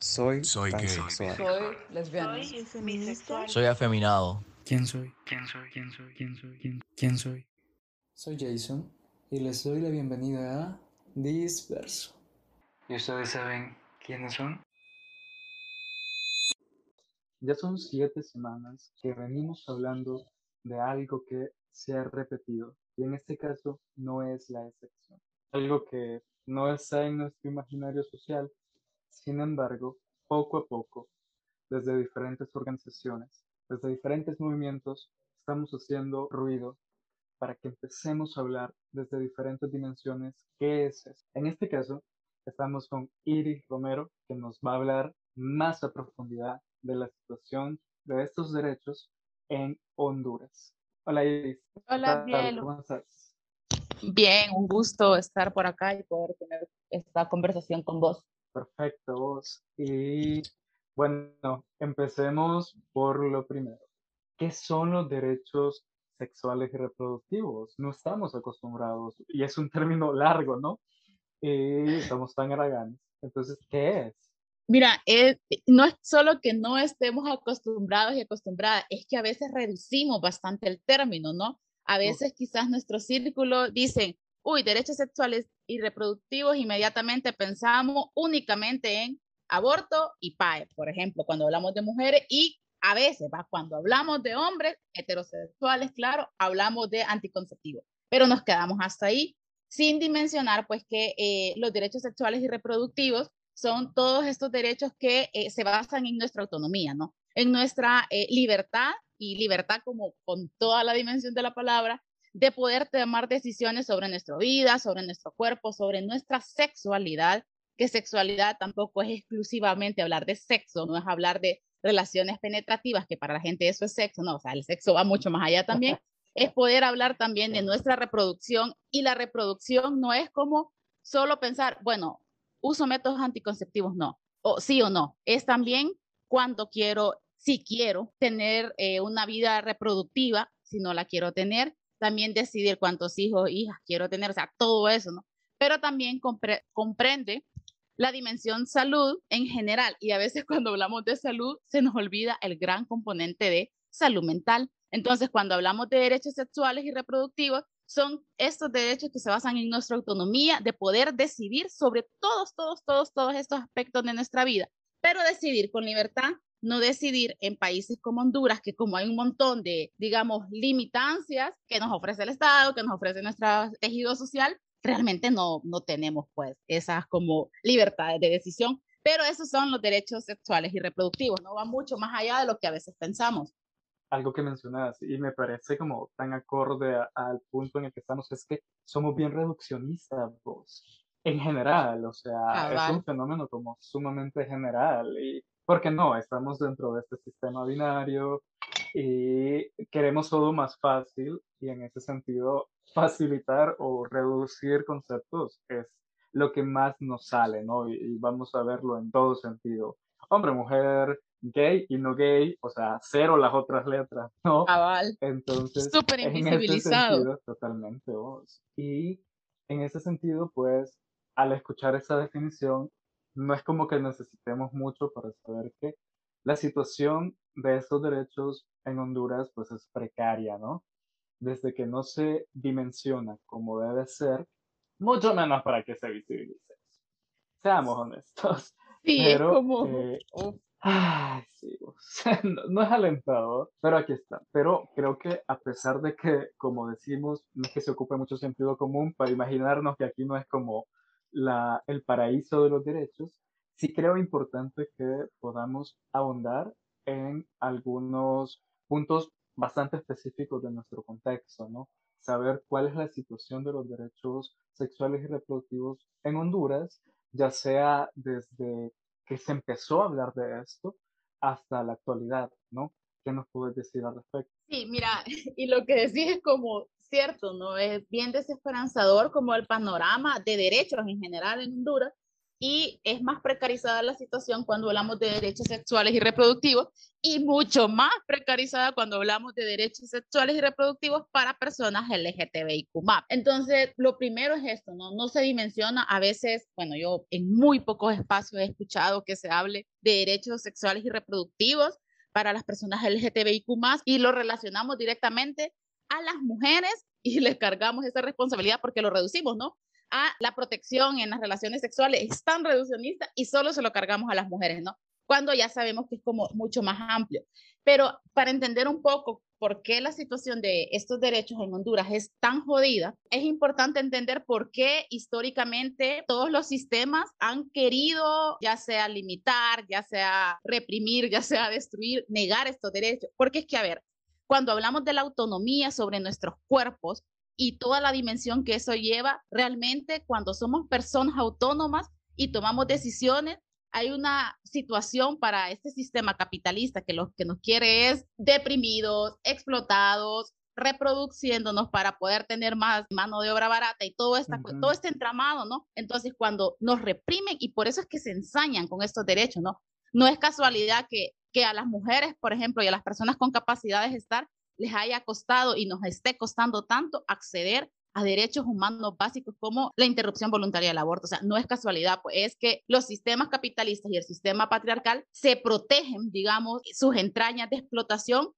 Soy, Soy gay. Soy lesbiana. Soy bisexual. Soy afeminado. ¿Quién soy? ¿Quién soy? ¿Quién soy? ¿Quién soy? ¿Quién, quién soy? Soy Jason y les doy la bienvenida a Disperso. ¿Y ustedes saben quiénes son? Ya son siete semanas que venimos hablando de algo que se ha repetido y en este caso no es la excepción. Algo que no está en nuestro imaginario social, sin embargo, poco a poco, desde diferentes organizaciones, desde diferentes movimientos, estamos haciendo ruido para que empecemos a hablar desde diferentes dimensiones qué es eso. En este caso, estamos con Iris Romero, que nos va a hablar más a profundidad de la situación de estos derechos en Honduras. Hola Iris. Hola. Bielo. ¿Cómo estás? Bien, un gusto estar por acá y poder tener esta conversación con vos. Perfecto, vos. Y bueno, empecemos por lo primero. ¿Qué son los derechos sexuales y reproductivos? No estamos acostumbrados, y es un término largo, ¿no? Y estamos tan haraganes. Entonces, ¿qué es? Mira, es- no es solo que no estemos acostumbrados y acostumbradas, es que a veces reducimos bastante el término, ¿no? A veces quizás nuestro círculo dicen, uy, derechos sexuales y reproductivos, inmediatamente pensamos únicamente en aborto y PAE, por ejemplo, cuando hablamos de mujeres y a veces, ¿va? cuando hablamos de hombres heterosexuales, claro, hablamos de anticonceptivos, pero nos quedamos hasta ahí sin dimensionar pues que eh, los derechos sexuales y reproductivos son todos estos derechos que eh, se basan en nuestra autonomía, ¿no? En nuestra eh, libertad y libertad como con toda la dimensión de la palabra, de poder tomar decisiones sobre nuestra vida, sobre nuestro cuerpo, sobre nuestra sexualidad, que sexualidad tampoco es exclusivamente hablar de sexo, no es hablar de relaciones penetrativas, que para la gente eso es sexo, no, o sea, el sexo va mucho más allá también, es poder hablar también de nuestra reproducción y la reproducción no es como solo pensar, bueno, uso métodos anticonceptivos, no, o sí o no, es también cuando quiero, si quiero tener eh, una vida reproductiva, si no la quiero tener, también decidir cuántos hijos, hijas quiero tener, o sea, todo eso, ¿no? Pero también compre- comprende la dimensión salud en general y a veces cuando hablamos de salud se nos olvida el gran componente de salud mental. Entonces, cuando hablamos de derechos sexuales y reproductivos, son estos derechos que se basan en nuestra autonomía de poder decidir sobre todos, todos, todos, todos estos aspectos de nuestra vida, pero decidir con libertad, no decidir en países como Honduras, que como hay un montón de, digamos, limitancias que nos ofrece el Estado, que nos ofrece nuestro tejido social, realmente no, no tenemos pues esas como libertades de decisión, pero esos son los derechos sexuales y reproductivos, no va mucho más allá de lo que a veces pensamos. Algo que mencionas y me parece como tan acorde al punto en el que estamos es que somos bien reduccionistas, vos. En general, o sea, es un fenómeno como sumamente general y, ¿por qué no? Estamos dentro de este sistema binario y queremos todo más fácil y en ese sentido facilitar o reducir conceptos es lo que más nos sale, ¿no? Y, y vamos a verlo en todo sentido. Hombre, mujer, gay y no gay, o sea, cero las otras letras, ¿no? Cabal, Entonces, súper en invisibilizado. sentido, totalmente. Y en ese sentido, pues, al escuchar esa definición, no es como que necesitemos mucho para saber que la situación de estos derechos en Honduras, pues, es precaria, ¿no? Desde que no se dimensiona como debe ser, mucho menos para que se visibilice. Seamos honestos. Sí, Pero, es como... eh, Ay, sí, o sea, no, no es alentador, pero aquí está. Pero creo que a pesar de que, como decimos, no es que se ocupe mucho sentido común para imaginarnos que aquí no es como la, el paraíso de los derechos, sí creo importante que podamos ahondar en algunos puntos bastante específicos de nuestro contexto, ¿no? Saber cuál es la situación de los derechos sexuales y reproductivos en Honduras, ya sea desde que se empezó a hablar de esto hasta la actualidad, ¿no? ¿Qué nos puedes decir al respecto? Sí, mira, y lo que decís es como cierto, ¿no? Es bien desesperanzador como el panorama de derechos en general en Honduras, y es más precarizada la situación cuando hablamos de derechos sexuales y reproductivos y mucho más precarizada cuando hablamos de derechos sexuales y reproductivos para personas LGTBIQ+. Entonces, lo primero es esto, ¿no? No se dimensiona a veces, bueno, yo en muy pocos espacios he escuchado que se hable de derechos sexuales y reproductivos para las personas LGTBIQ+, y lo relacionamos directamente a las mujeres y les cargamos esa responsabilidad porque lo reducimos, ¿no? a la protección en las relaciones sexuales es tan reduccionista y solo se lo cargamos a las mujeres, ¿no? Cuando ya sabemos que es como mucho más amplio. Pero para entender un poco por qué la situación de estos derechos en Honduras es tan jodida, es importante entender por qué históricamente todos los sistemas han querido ya sea limitar, ya sea reprimir, ya sea destruir, negar estos derechos. Porque es que, a ver, cuando hablamos de la autonomía sobre nuestros cuerpos, y toda la dimensión que eso lleva, realmente cuando somos personas autónomas y tomamos decisiones, hay una situación para este sistema capitalista que lo que nos quiere es deprimidos, explotados, reproduciéndonos para poder tener más mano de obra barata y todo, esta, todo este entramado, ¿no? Entonces, cuando nos reprimen, y por eso es que se ensañan con estos derechos, ¿no? No es casualidad que, que a las mujeres, por ejemplo, y a las personas con capacidades estar, les haya costado y nos esté costando tanto acceder a derechos humanos básicos como la interrupción voluntaria del aborto. O sea, no es casualidad, pues es que los sistemas capitalistas y el sistema patriarcal se protegen, digamos, sus entrañas de explotación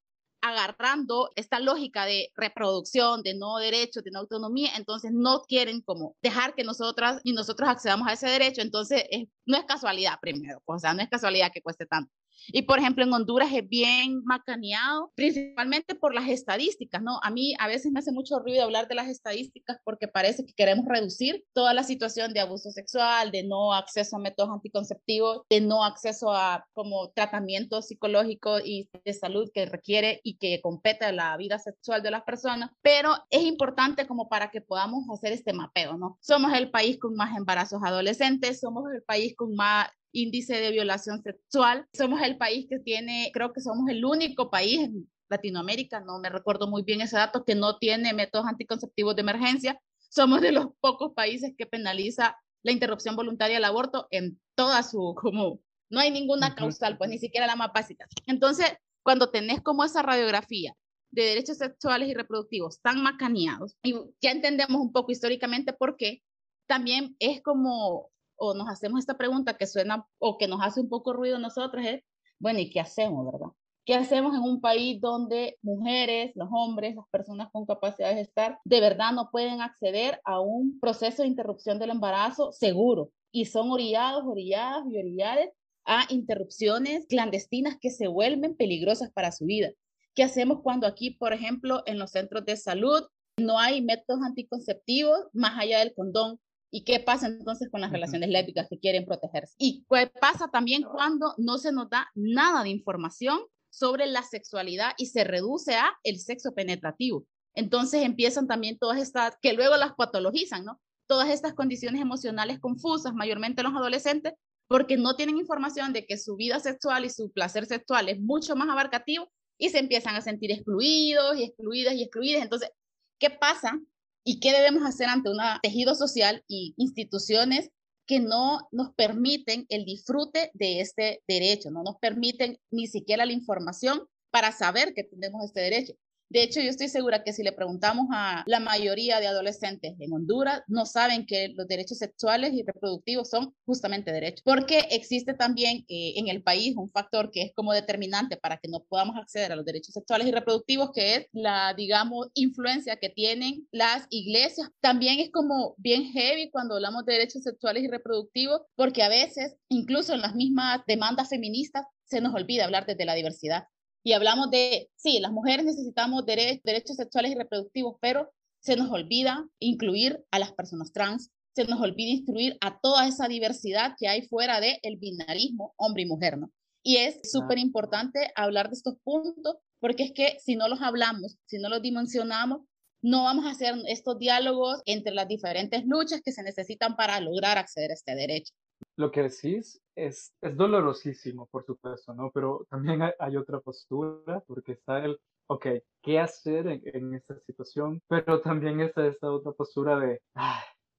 agarrando esta lógica de reproducción, de no derechos, de no autonomía, entonces no quieren como dejar que nosotras y nosotros accedamos a ese derecho, entonces no es casualidad primero, pues, o sea, no es casualidad que cueste tanto. Y por ejemplo, en Honduras es bien macaneado, principalmente por las estadísticas, ¿no? A mí a veces me hace mucho ruido hablar de las estadísticas porque parece que queremos reducir toda la situación de abuso sexual, de no acceso a métodos anticonceptivos, de no acceso a como tratamiento psicológico y de salud que requiere y que compete a la vida sexual de las personas, pero es importante como para que podamos hacer este mapeo, ¿no? Somos el país con más embarazos adolescentes, somos el país con más índice de violación sexual. Somos el país que tiene, creo que somos el único país en Latinoamérica, no me recuerdo muy bien ese dato, que no tiene métodos anticonceptivos de emergencia. Somos de los pocos países que penaliza la interrupción voluntaria del aborto en toda su, como, no hay ninguna causal, pues ni siquiera la más básica. Entonces, cuando tenés como esa radiografía de derechos sexuales y reproductivos tan macaneados, y ya entendemos un poco históricamente por qué, también es como o nos hacemos esta pregunta que suena o que nos hace un poco ruido a nosotros es, bueno, ¿y qué hacemos, verdad? ¿Qué hacemos en un país donde mujeres, los hombres, las personas con capacidad de estar, de verdad no pueden acceder a un proceso de interrupción del embarazo seguro y son orillados, orilladas y orilladas a interrupciones clandestinas que se vuelven peligrosas para su vida? ¿Qué hacemos cuando aquí, por ejemplo, en los centros de salud no hay métodos anticonceptivos más allá del condón? ¿Y qué pasa entonces con las relaciones lésbicas que quieren protegerse? ¿Y qué pasa también cuando no se nos da nada de información sobre la sexualidad y se reduce a el sexo penetrativo? Entonces empiezan también todas estas, que luego las patologizan, ¿no? Todas estas condiciones emocionales confusas, mayormente en los adolescentes, porque no tienen información de que su vida sexual y su placer sexual es mucho más abarcativo y se empiezan a sentir excluidos y excluidas y excluidas. Entonces, ¿qué pasa y qué debemos hacer ante un tejido social y instituciones que no nos permiten el disfrute de este derecho, no nos permiten ni siquiera la información para saber que tenemos este derecho. De hecho, yo estoy segura que si le preguntamos a la mayoría de adolescentes en Honduras, no saben que los derechos sexuales y reproductivos son justamente derechos, porque existe también eh, en el país un factor que es como determinante para que no podamos acceder a los derechos sexuales y reproductivos, que es la, digamos, influencia que tienen las iglesias. También es como bien heavy cuando hablamos de derechos sexuales y reproductivos, porque a veces, incluso en las mismas demandas feministas, se nos olvida hablar desde la diversidad y hablamos de, sí, las mujeres necesitamos derechos sexuales y reproductivos, pero se nos olvida incluir a las personas trans, se nos olvida instruir a toda esa diversidad que hay fuera del el binarismo hombre y mujer, ¿no? Y es súper importante hablar de estos puntos, porque es que si no los hablamos, si no los dimensionamos, no vamos a hacer estos diálogos entre las diferentes luchas que se necesitan para lograr acceder a este derecho lo que decís es, es dolorosísimo, por supuesto, ¿no? Pero también hay, otra postura, porque está el, ok, ¿qué hacer en, esta situación? Pero también está esta otra postura de,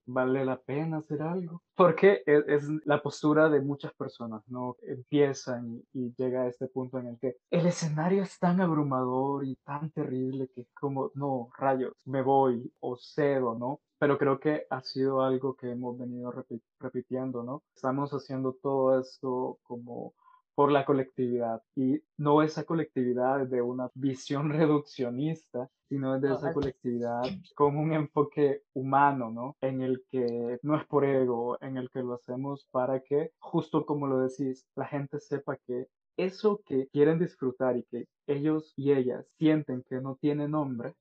¿Vale la pena hacer algo? Porque es, es la postura de muchas personas, ¿no? Empiezan y, llega a este punto en el que el escenario es tan abrumador y tan terrible que como, no, rayos, me voy o cedo, ¿no? Pero creo que ha sido algo que hemos venido repitiendo, ¿no? Estamos haciendo todo esto como por la colectividad y no esa colectividad de una visión reduccionista, sino de esa colectividad con un enfoque humano, ¿no? En el que no es por ego, en el que lo hacemos para que, justo como lo decís, la gente sepa que eso que quieren disfrutar y que ellos y ellas sienten que no tiene nombre,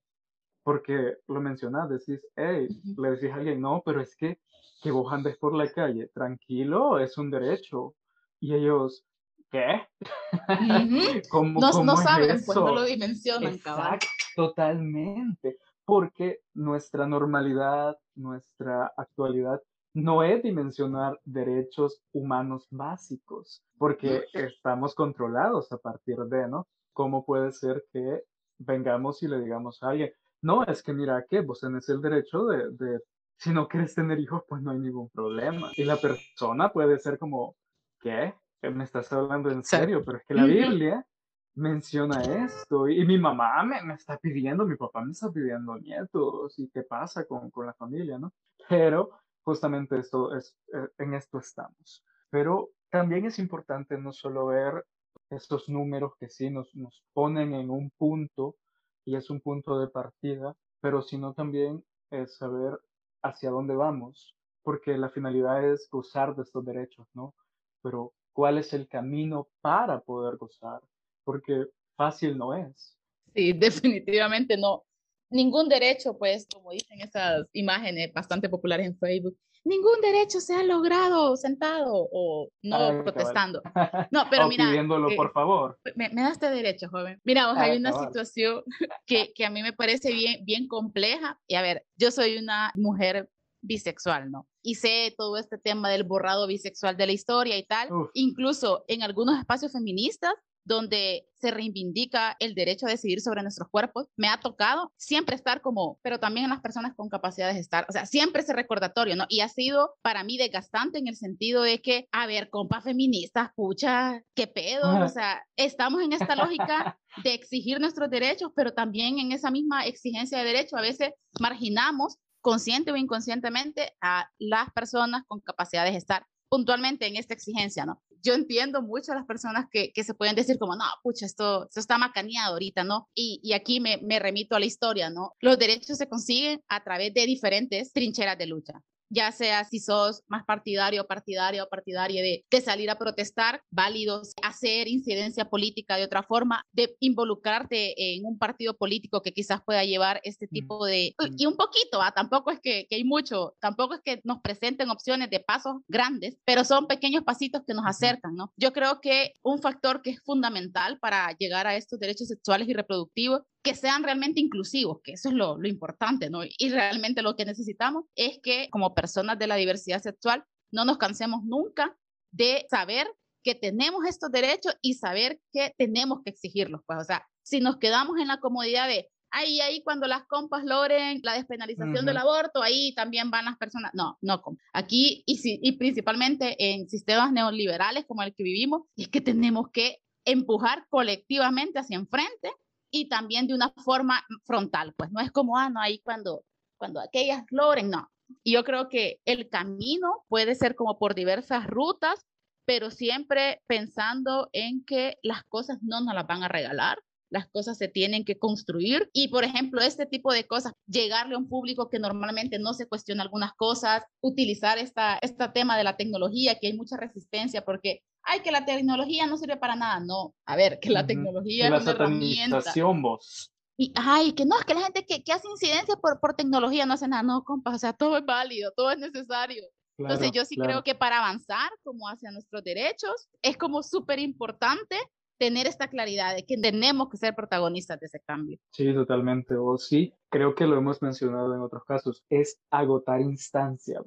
porque lo mencionas, decís, hey, le decís a alguien, no, pero es que que vos andes por la calle, tranquilo, es un derecho. Y ellos, ¿qué? ¿Cómo, no, no saben, pues no lo dimensionan, Exacto, Totalmente, porque nuestra normalidad, nuestra actualidad no es dimensionar derechos humanos básicos, porque estamos controlados a partir de, ¿no? ¿Cómo puede ser que vengamos y le digamos a alguien, no, es que mira que vos tenés el derecho de, de, si no quieres tener hijos, pues no hay ningún problema. Y la persona puede ser como, ¿qué? Me estás hablando en serio, pero es que la Biblia menciona esto y, mi mamá me, me, está pidiendo, mi papá me está pidiendo nietos y qué pasa con, con la familia, ¿no? Pero justamente esto es, eh, en esto estamos. Pero también es importante no solo ver estos números que sí nos, nos ponen en un punto y es un punto de partida, pero sino también es saber hacia dónde vamos, porque la finalidad es gozar de estos derechos, ¿no? Pero cuál es el camino para poder gozar, porque fácil no es. Sí, definitivamente no. Ningún derecho, pues, como dicen esas imágenes bastante populares en Facebook, ningún derecho se ha logrado sentado o no protestando. No, pero mira. Pidiéndolo, por favor. Me, me, da este derecho, joven. Mira, hay una situación que, que a mí me parece bien, bien compleja. Y a ver, yo soy una mujer bisexual, ¿no? Y sé todo este tema del borrado bisexual de la historia y tal, incluso en algunos espacios feministas donde se reivindica el derecho a decidir sobre nuestros cuerpos, me ha tocado siempre estar como, pero también en las personas con capacidades de estar, o sea, siempre ese recordatorio, ¿no? Y ha sido para mí desgastante en el sentido de que, a ver, compas feministas, pucha, qué pedo, o sea, estamos en esta lógica de exigir nuestros derechos, pero también en esa misma exigencia de derecho a veces marginamos consciente o inconscientemente a las personas con capacidades de estar puntualmente en esta exigencia, ¿no? Yo entiendo mucho a las personas que, que se pueden decir como, no, pucha, esto, esto está macaneado ahorita, ¿no? Y, y aquí me, me remito a la historia, ¿no? Los derechos se consiguen a través de diferentes trincheras de lucha ya sea si sos más partidario, partidario o partidaria de, de, salir a protestar, válidos, hacer incidencia política de otra forma, de involucrarte en un partido político que quizás pueda llevar este mm, tipo de... Mm. Y un poquito, ¿ah? tampoco es que, que, hay mucho, tampoco es que nos presenten opciones de pasos grandes, pero son pequeños pasitos que nos acercan, ¿no? Yo creo que un factor que es fundamental para llegar a estos derechos sexuales y reproductivos que sean realmente inclusivos, que eso es lo, lo, importante, ¿no? Y realmente lo que necesitamos es que como personas de la diversidad sexual no nos cansemos nunca de saber que tenemos estos derechos y saber que tenemos que exigirlos, pues, o sea, si nos quedamos en la comodidad de, ahí, ahí, cuando las compas logren la despenalización del aborto, ahí también van las personas, no, no, aquí y, si, y principalmente en sistemas neoliberales como el que vivimos, es que tenemos que empujar colectivamente hacia enfrente y también de una forma frontal, pues no es como, ah, no, ahí cuando, cuando aquellas logren, no. Y yo creo que el camino puede ser como por diversas rutas, pero siempre pensando en que las cosas no nos las van a regalar, las cosas se tienen que construir y, por ejemplo, este tipo de cosas, llegarle a un público que normalmente no se cuestiona algunas cosas, utilizar esta, este tema de la tecnología, que hay mucha resistencia porque ay, que la tecnología no sirve para nada. No, a ver, que la tecnología es una herramienta. Vos. Y, ay, que no, es que la gente que, que hace incidencia por, por tecnología no hace nada. No, compa, o sea, todo es válido, todo es necesario. Entonces yo sí creo que para avanzar como hacia nuestros derechos es como súper importante tener esta claridad de que tenemos que ser protagonistas de ese cambio. Sí, totalmente. O sí, creo que lo hemos mencionado en otros casos, es agotar instancias.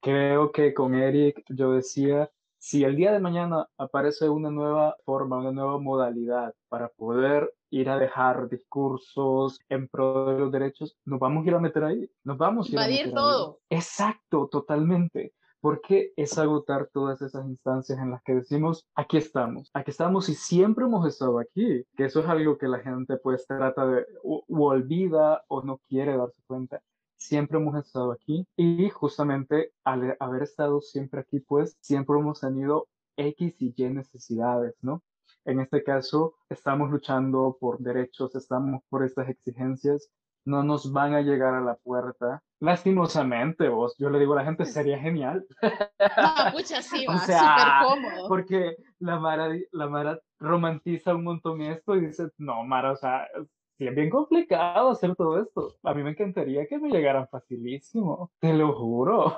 Creo que con Eric yo decía, si el día de mañana aparece una nueva forma, una nueva modalidad para poder ir a dejar discursos en pro de los derechos, nos vamos a ir a meter ahí, nos vamos a ir a meter todo. Ahí. Exacto, totalmente. Porque es agotar todas esas instancias en las que decimos, aquí estamos, aquí estamos y siempre hemos estado aquí, que eso es algo que la gente pues trata de, o, olvida o no quiere darse cuenta siempre hemos estado aquí y justamente al haber estado siempre aquí, pues siempre hemos tenido X y Y necesidades, ¿no? En este caso, estamos luchando por derechos, estamos por estas exigencias, no nos van a llegar a la puerta. Lastimosamente, vos, yo le digo a la gente, sería genial. No, pucha, sí, va, súper cómodo. Porque la Mara, la Mara romantiza un montón esto y dice, no, Mara, o sea, sí es bien complicado hacer todo esto. A mí me encantaría que me llegaran facilísimo, te lo juro.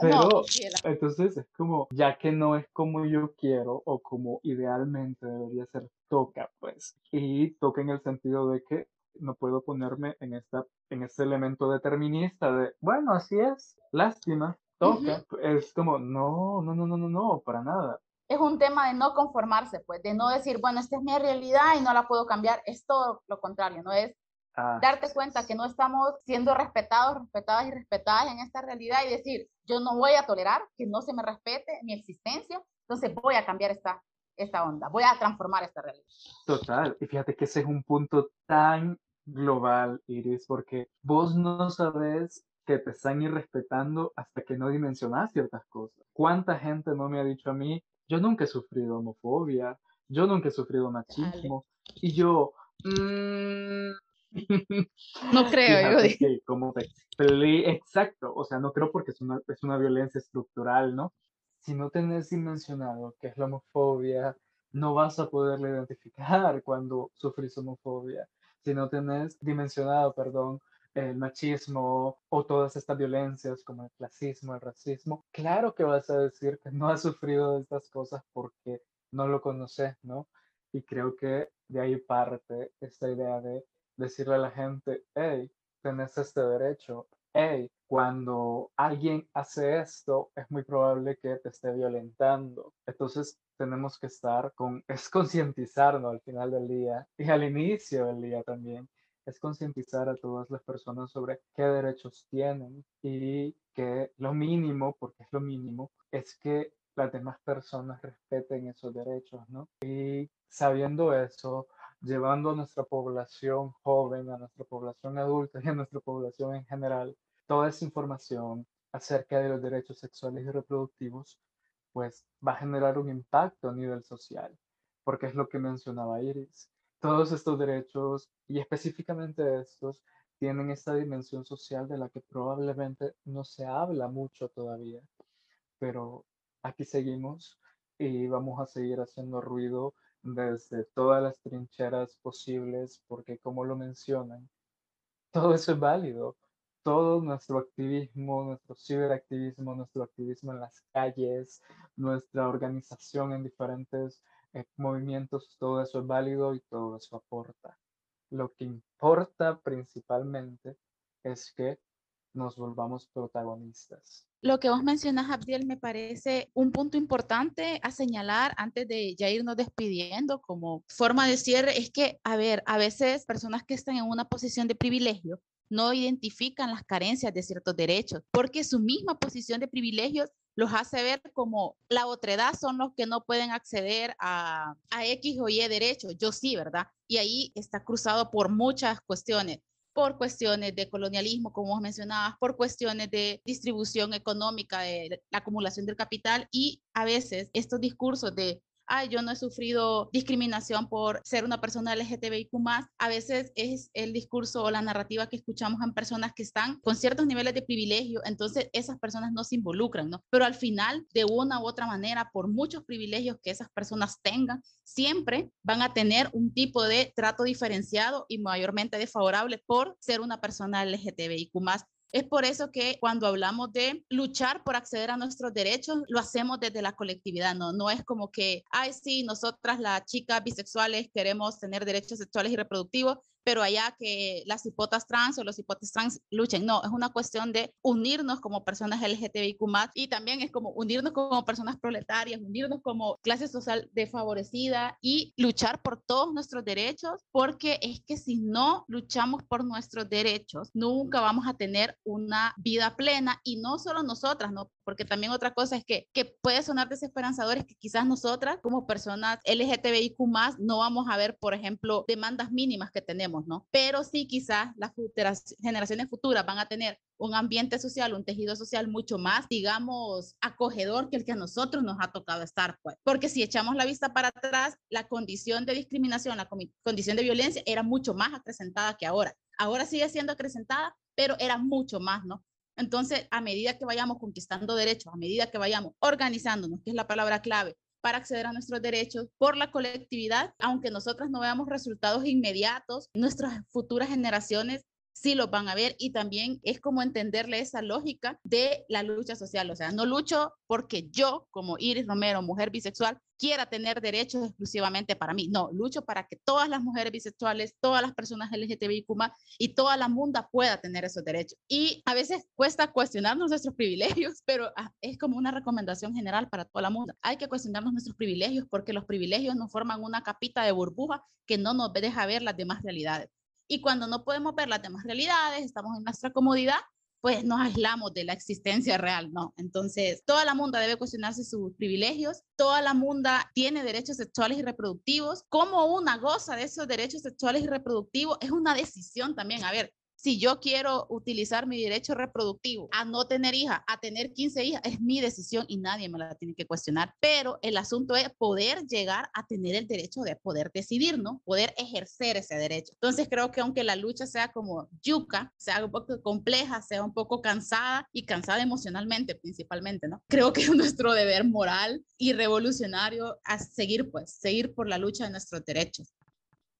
Pero entonces es como, ya que no es como yo quiero o como idealmente debería ser, toca pues. Y toca en el sentido de que no puedo ponerme en, esta, en este elemento determinista de, bueno, así es, lástima, toca. Es como, no, no, no, no, no, no, para nada es un tema de no conformarse, pues, de no decir, bueno, esta es mi realidad y no la puedo cambiar, es todo lo contrario, ¿no? Es ah. darte cuenta que no estamos siendo respetados, respetadas y respetadas en esta realidad y decir, yo no voy a tolerar que no se me respete mi existencia, entonces voy a cambiar esta, esta onda, voy a transformar esta realidad. Total, y fíjate que ese es un punto tan global, Iris, porque vos no sabes que te están irrespetando hasta que no dimensionas ciertas cosas. ¿Cuánta gente no me ha dicho a mí, yo nunca he sufrido homofobia, yo nunca he sufrido machismo. Y yo, mm, no creo, yo como exacto, o sea, no creo porque es una, es una violencia estructural, ¿no? Si no tenés dimensionado qué es la homofobia, no vas a poderla identificar cuando sufrís homofobia. Si no tenés dimensionado, perdón, el machismo o todas estas violencias como el clasismo, el racismo, claro que vas a decir que no has sufrido de estas cosas porque no lo conoces, ¿no? Y creo que de ahí parte esta idea de decirle a la gente, hey, tenés este derecho, hey, cuando alguien hace esto, es muy probable que te esté violentando. Entonces, tenemos que estar con, es concientizarnos al final del día y al inicio del día también es concientizar a todas las personas sobre qué derechos tienen y que lo mínimo, porque es lo mínimo, es que las demás personas respeten esos derechos, ¿no? Y sabiendo eso, llevando a nuestra población joven, a nuestra población adulta y a nuestra población en general, toda esa información acerca de los derechos sexuales y reproductivos, pues va a generar un impacto a nivel social, porque es lo que mencionaba Iris todos estos derechos y específicamente estos tienen esta dimensión social de la que probablemente no se habla mucho todavía, pero aquí seguimos y vamos a seguir haciendo ruido desde todas las trincheras posibles porque como lo mencionan, todo eso es válido. Todo nuestro activismo, nuestro ciberactivismo, nuestro activismo en las calles, nuestra organización en diferentes movimientos, todo eso es válido y todo eso aporta. Lo que importa principalmente es que nos volvamos protagonistas. Lo que vos mencionas, Abdiel, me parece un punto importante a señalar antes de ya irnos despidiendo como forma de cierre, es que, a ver, a veces personas que están en una posición de privilegio no identifican las carencias de ciertos derechos, porque su misma posición de privilegios los hace ver como la otredad son los que no pueden acceder a, a X o Y derechos. Yo sí, ¿verdad? Y ahí está cruzado por muchas cuestiones por cuestiones de colonialismo, como vos mencionabas, por cuestiones de distribución económica, de la acumulación del capital y a veces estos discursos de ay, yo no he sufrido discriminación por ser una persona LGTBIQ a veces es el discurso o la narrativa que escuchamos en personas que están con ciertos niveles de privilegio, entonces esas personas no se involucran, ¿no? Pero al final, de una u otra manera, por muchos privilegios que esas personas tengan, siempre van a tener un tipo de trato diferenciado y mayormente desfavorable por ser una persona LGTBIQ es por eso que cuando hablamos de luchar por acceder a nuestros derechos, lo hacemos desde la colectividad, ¿no? No es como que, ay, sí, nosotras las chicas bisexuales queremos tener derechos sexuales y reproductivos, pero allá que las hipotas trans o los hipotes trans luchen. No, es una cuestión de unirnos como personas LGTBIQ y también es como unirnos como personas proletarias, unirnos como clase social desfavorecida y luchar por todos nuestros derechos, porque es que si no luchamos por nuestros derechos, nunca vamos a tener una vida plena y no solo nosotras, ¿no? Porque también otra cosa es que, que puede sonar desesperanzador, es que quizás nosotras como personas LGTBIQ no vamos a ver, por ejemplo, demandas mínimas que tenemos, ¿no? Pero sí quizás las generaciones futuras van a tener un ambiente social, un tejido social mucho más, digamos, acogedor que el que a nosotros nos ha tocado estar, pues. Porque si echamos la vista para atrás, la condición de discriminación, la condición de violencia era mucho más acrecentada que ahora. Ahora sigue siendo acrecentada, pero era mucho más, ¿no? Entonces, a medida que vayamos conquistando derechos, a medida que vayamos organizándonos, que es la palabra clave, para acceder a nuestros derechos por la colectividad, aunque nosotras no veamos resultados inmediatos, nuestras futuras generaciones sí lo van a ver y también es como entenderle esa lógica de la lucha social. O sea, no lucho porque yo, como Iris Romero, mujer bisexual, quiera tener derechos exclusivamente para mí. No, lucho para que todas las mujeres bisexuales, todas las personas LGTBIQ y toda la mundo pueda tener esos derechos. Y a veces cuesta cuestionarnos nuestros privilegios, pero ah, es como una recomendación general para toda la mundo. Hay que cuestionarnos nuestros privilegios porque los privilegios nos forman una capita de burbuja que no nos deja ver las demás realidades. Y cuando no podemos ver las demás realidades, estamos en nuestra comodidad, pues nos aislamos de la existencia real, ¿no? Entonces, toda la mundo debe cuestionarse sus privilegios, toda la mundo tiene derechos sexuales y reproductivos. Como una goza de esos derechos sexuales y reproductivos es una decisión también. A ver, si yo quiero utilizar mi derecho reproductivo a no tener hija, a tener 15 hijas, es mi decisión y nadie me la tiene que cuestionar. Pero el asunto es poder llegar a tener el derecho de poder decidir, ¿no? Poder ejercer ese derecho. Entonces creo que aunque la lucha sea como yuca, sea un poco compleja, sea un poco cansada y cansada emocionalmente principalmente, ¿no? Creo que es nuestro deber moral y revolucionario a seguir, pues, seguir por la lucha de nuestros derechos.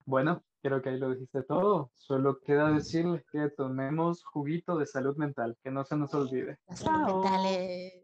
Bueno, creo que ahí lo dijiste todo. Solo queda decirles que tomemos juguito de salud mental, que no se nos olvide. salud mental